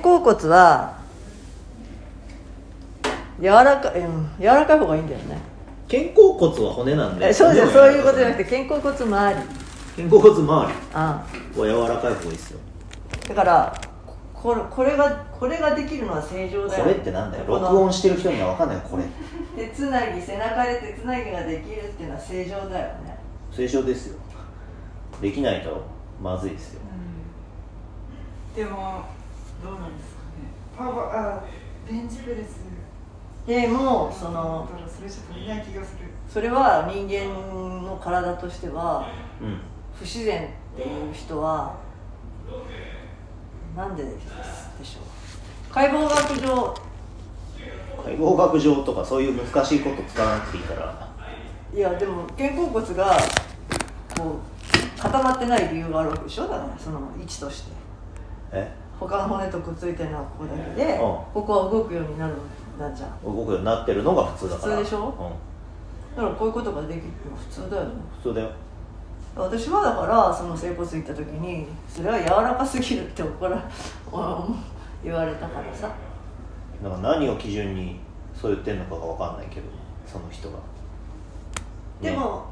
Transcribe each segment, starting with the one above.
甲骨は柔らかい、うん、柔らかい方がいいんだよね。肩甲骨は骨なんでえそうです。骨はそういうことじゃなくて肩甲骨周り。肩甲骨周りはあ。柔らかい方がいいですよ。だからこれこれがこれができるのは正常だよ。これってなんだよ。録音してる人には分かんないよこれ。手つなぎ背中で手つなぎができるっていうのは正常だよね。正常ですよ。できないとまずいですよ。でもどうなんですかね。パワーあベンチプレス。でもそのだからそれじゃ足りない気がする。それは人間の体としてはうん。不自然っていう人はなんででしょう？解剖学上。解剖学上とかそういう難しいこと使わなくていいから。いやでも肩甲骨がこう固まってない理由があるわけでしょ？だからその位置として。え？他の骨とくっついてるのはここだけで、うん。ここは動くようになるなんじゃん動くようになってるのが普通だから。普通でしょ？うん。だからこういうことができるのは普通だよね。普通だよ。私はだからその整骨行った時にそれは柔らかすぎるって怒ら 言われたからさ。だから何を基準にそう言ってんのかが分かんないけどその人が。でも、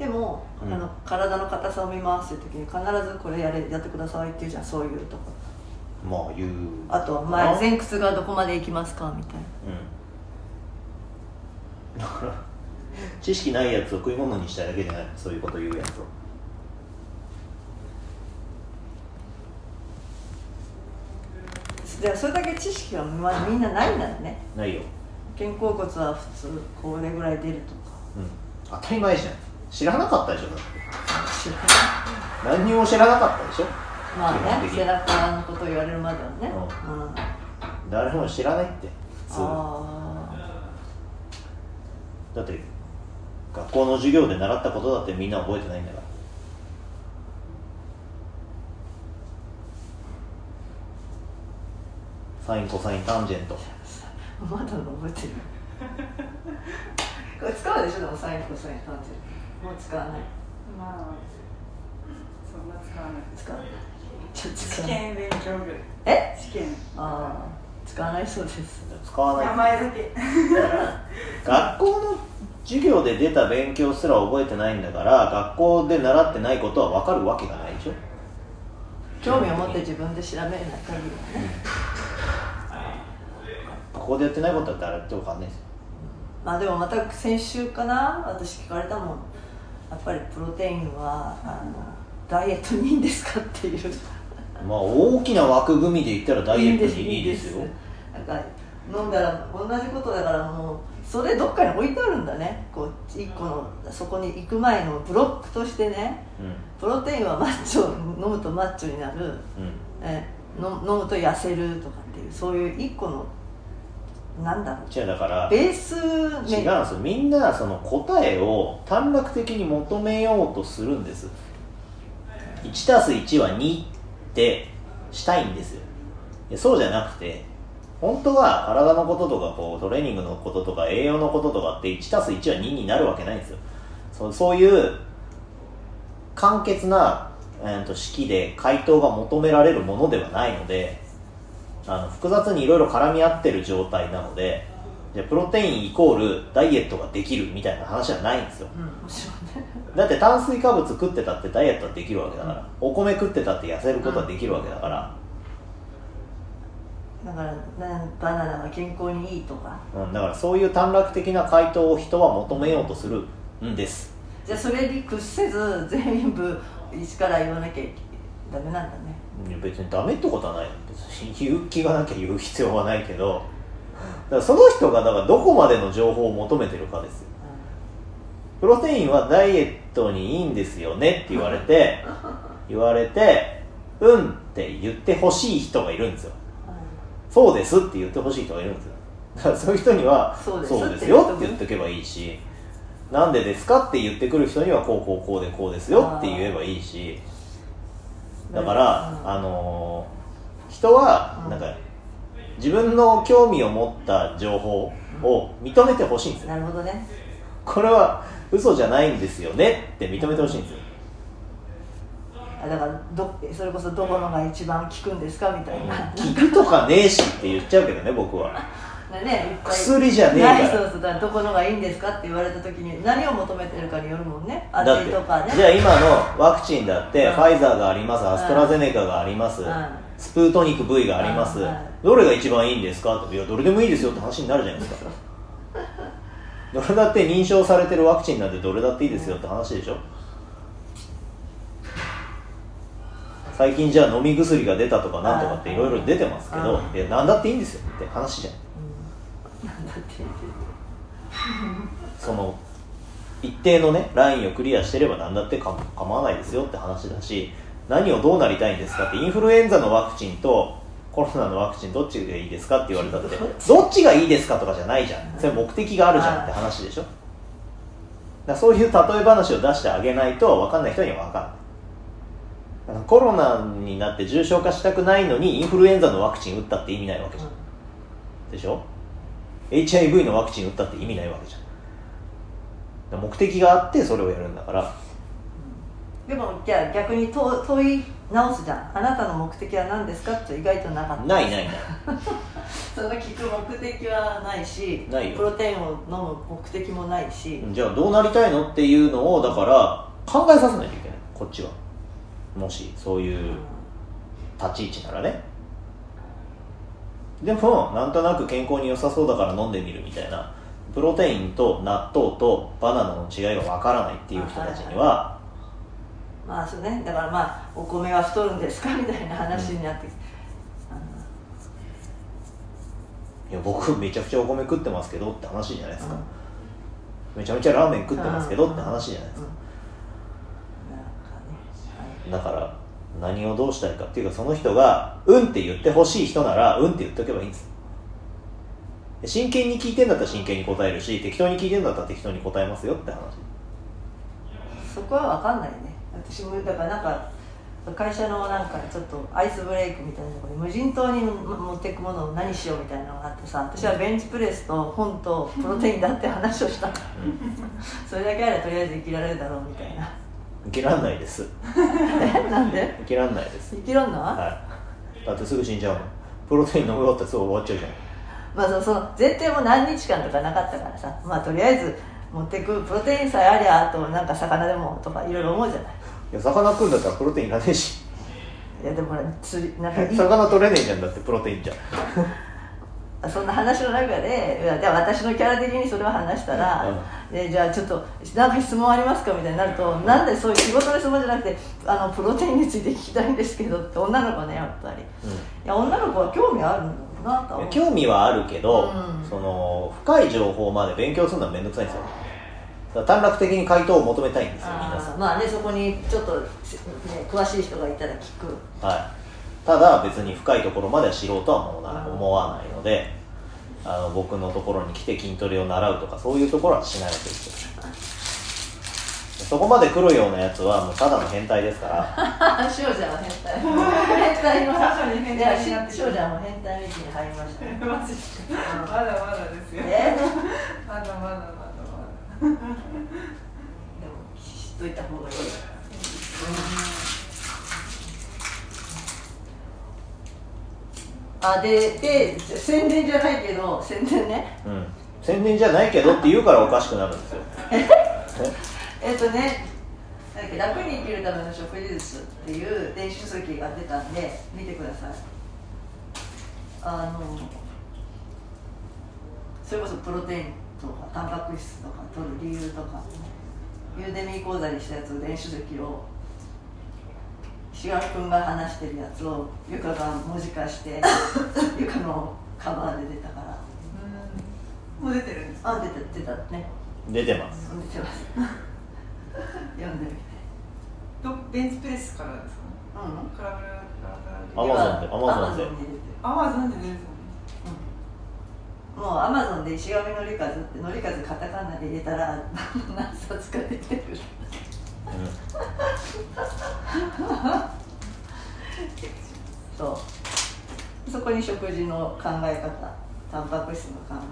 でも、うん。あの体の硬さを見回す時に必ずこれやれやってくださいって言うじゃんそういうとこ。まあ言う。あと前前屈がどこまで行きますかみたいな。だから知識ないやつを食い物にしたいだけじゃないそういうこと言うやつを。でそれだけ知識はまあみんなないんだよね。ないよ。肩甲骨は普通これぐらい出るとか。うん。当たり前じゃん知らなかったでしょ。だ何にも知らなかったでしょ。まあね背中のことを言われるまではね。ううん。誰も知らないって普通。あだって学校の授業で習ったことだってみんな覚えてないんだから。サインコサインタンジェント。あまだ覚えてる。これ使うでしょでもサインコサインタンジェントもう使わない。まあそんな使わない。使わない。ちょっと使試わない。験勉強ぐらいえ？試験。ああ使わないそうです。使わない。名前だけ。学校の授業で出た勉強すら覚えてないんだから学校で習ってないことは分かるわけがないでしょ。興味を持って自分で調べない限りはね。ここでやってないことだってあれって分かんないですよ。まあでもまた先週かな私聞かれたもんやっぱりプロテインはあのダイエットにいいんですかっていう。まあ大きな枠組みで言ったらダイエットにいいですよ。なんか飲んだら同じことだからもうそれどっかに置いてあるんだね。こう一個のそこに行く前のブロックとしてね。プロテインはマッチョ飲むとマッチョになる。うん。飲むと痩せるとかっていうそういう一個のなんだろう。じゃあだからベース違うんですよ。みんなその答えを短絡的に求めようとするんです。1+1 は2ってしたいんですよ。そうじゃなくて本当は体のこととかこうトレーニングのこととか栄養のこととかって 1+1 は2になるわけないんですよ。そうそういう簡潔な、えー、と式で回答が求められるものではないのであの複雑にいろいろ絡み合ってる状態なのでじゃあプロテインイコールダイエットができるみたいな話はないんですよ。うん。だって炭水化物食ってたってダイエットはできるわけだから、お米食ってたって痩せることはできるわけだから、だからなんバナナが健康にいいとか。うん、だからそういう短絡的な回答を人は求めようとするんです。じゃあそれに屈せず全部一から言わなきゃダメなんだね別にダメってことはない。別に言う気がなきゃ言う必要はないけどだからその人がだからどこまでの情報を求めてるかですよ。プロテインはダイエットにいいんですよねって言われて言われてうんって言ってほしい人がいるんですよ。そうですって言ってほしい人がいるんですよ。だからそういう人にはそうです。よって言っておけばいいしなんでですかって言ってくる人にはこうこうこうでこうですよって言えばいいしだから、うん。あのー人はうん。なんか自分の興味を持った情報を認めてほしいんですよ。なるほどね。これは嘘じゃないんですよねって認めてほしいんですよ。あだからどそれこそどこのが一番効くんですかみたいな、聞くとかねえしって言っちゃうけどね僕はね、薬じゃねえからそうそうだどこのがいいんですかって言われた時に何を求めてるかによるもんね。味とかね。じゃあ今のワクチンだってうん。ファイザーがありますアストラゼネカがありますうん。スプートニク V がありますうん。どれが一番いいんですかっていやどれでもいいですよって話になるじゃないですか。どれだって認証されてるワクチンなんてどれだっていいですよって話でしょ。最近じゃあ飲み薬が出たとかなんとかっていろいろ出てますけどうん。いや何だっていいんですよって話じゃんその一定のねラインをクリアしてれば何だってか構わないですよって話だし何をどうなりたいんですかってインフルエンザのワクチンとコロナのワクチンどっちがいいですかって言われたって どっちがいいですかとかじゃないじゃん。それ目的があるじゃんって話でしょ。だそういう例え話を出してあげないと分かんない人には分かんない。コロナになって重症化したくないのにインフルエンザのワクチン打ったって意味ないわけじゃん。でしょ？HIV のワクチン打ったって意味ないわけじゃん。目的があってそれをやるんだから。でもじゃあ逆に問問い直すじゃん。あなたの目的は何ですかって意外となかった。ないないない。その聞く目的はないしないよ。プロテインを飲む目的もないし、じゃあどうなりたいのっていうのをだから考えさせないといけない。こっちは。もしそういう立ち位置ならねでもなんとなく健康に良さそうだから飲んでみるみたいなプロテインと納豆とバナナの違いがわからないっていう人たちにはまあそうね。だからまあお米は太るんですかみたいな話になってきて、いや僕めちゃくちゃお米食ってますけどって話じゃないですか、めちゃめちゃラーメン食ってますけどって話じゃないですか、なんかね、だから何をどうしたいかっていうかその人が「うん」って言ってほしい人なら「うん」って言っておけばいいんです。真剣に聞いてんだったら真剣に答えるし適当に聞いてんだったら適当に答えますよって話。そこは分かんないね。私もだからなんか会社のなんかちょっとアイスブレイクみたいなところに無人島に持っていくものを何しようみたいなのがあってさ私はベンチプレスと本とプロテインだって話をしたそれだけあればとりあえず生きられるだろうみたいな生きらんないです。えなんで？生きらんないです。生きらんの、はい。だってすぐ死んじゃうもん。プロテイン飲み終わったらすぐ終わっちゃうじゃん。まあそのその前提も何日間とかなかったからさ。まあとりあえず持っていくプロテインさえありゃあとなんか魚でもとかいろいろ思うじゃない？いや魚食うんだったらプロテインいらねえし。いやでもほら釣りなんかいい。魚取れねえじゃんだってプロテインじゃそんな話の中でいやじゃあ私のキャラ的にそれを話したら、でじゃあちょっと何か質問ありますかみたいになるとなんでそういう仕事の質問じゃなくてあのプロテインについて聞きたいんですけどって女の子ねやっぱり。いや女の子は興味あるんだろう。なと興味はあるけど、うん。その深い情報まで勉強するのは面倒くさいんですよ。短絡的に回答を求めたいんですよ皆さん。まあねそこにちょっと、ね、詳しい人がいたら聞く。はい、ただ別に深いところまでは知ろうとは思わないうん思わないのであの僕のところに来て筋トレを習うとかそういうところはしないわけですよ。そこまで来るようなやつはもうただの変態ですから。少女は変態。変態。の少女に変態。になって少女はもう変態道に入りました。ねマジかまだまだですよ。えまだまだまだまだ。でも知っといた方がいい あでで宣伝じゃないけど宣伝ね。うん。宣伝じゃないけどって 言うからおかしくなるんですよ。えっとねなんだっけ楽に生きるための食事術っていう電子書籍が出たんで見てください。あのそれこそプロテインとかタンパク質とか取る理由とかユーデミー講座にしたやつを電子書籍を志賀君が話してるやつをゆかが文字化して ゆかのカバーで出たから。うん。もう出てるんです。かあ出た出たね。出てます。出てます。読んでみて。どベンチプレスからですかうん。クラブラアマゾンでアマゾンで。Amazon に出てる。アマゾンで出てるもうアマゾンで石上のりかずってのりかずカタカナで入れたら何冊か出てるそう。そこに食事の考え方タンパク質の考え方とか。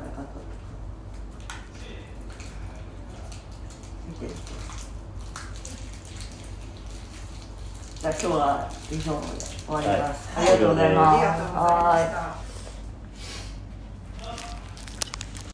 見てるじゃあ今日は以上で終わります、はい。ありがとうございます。ありがとうござい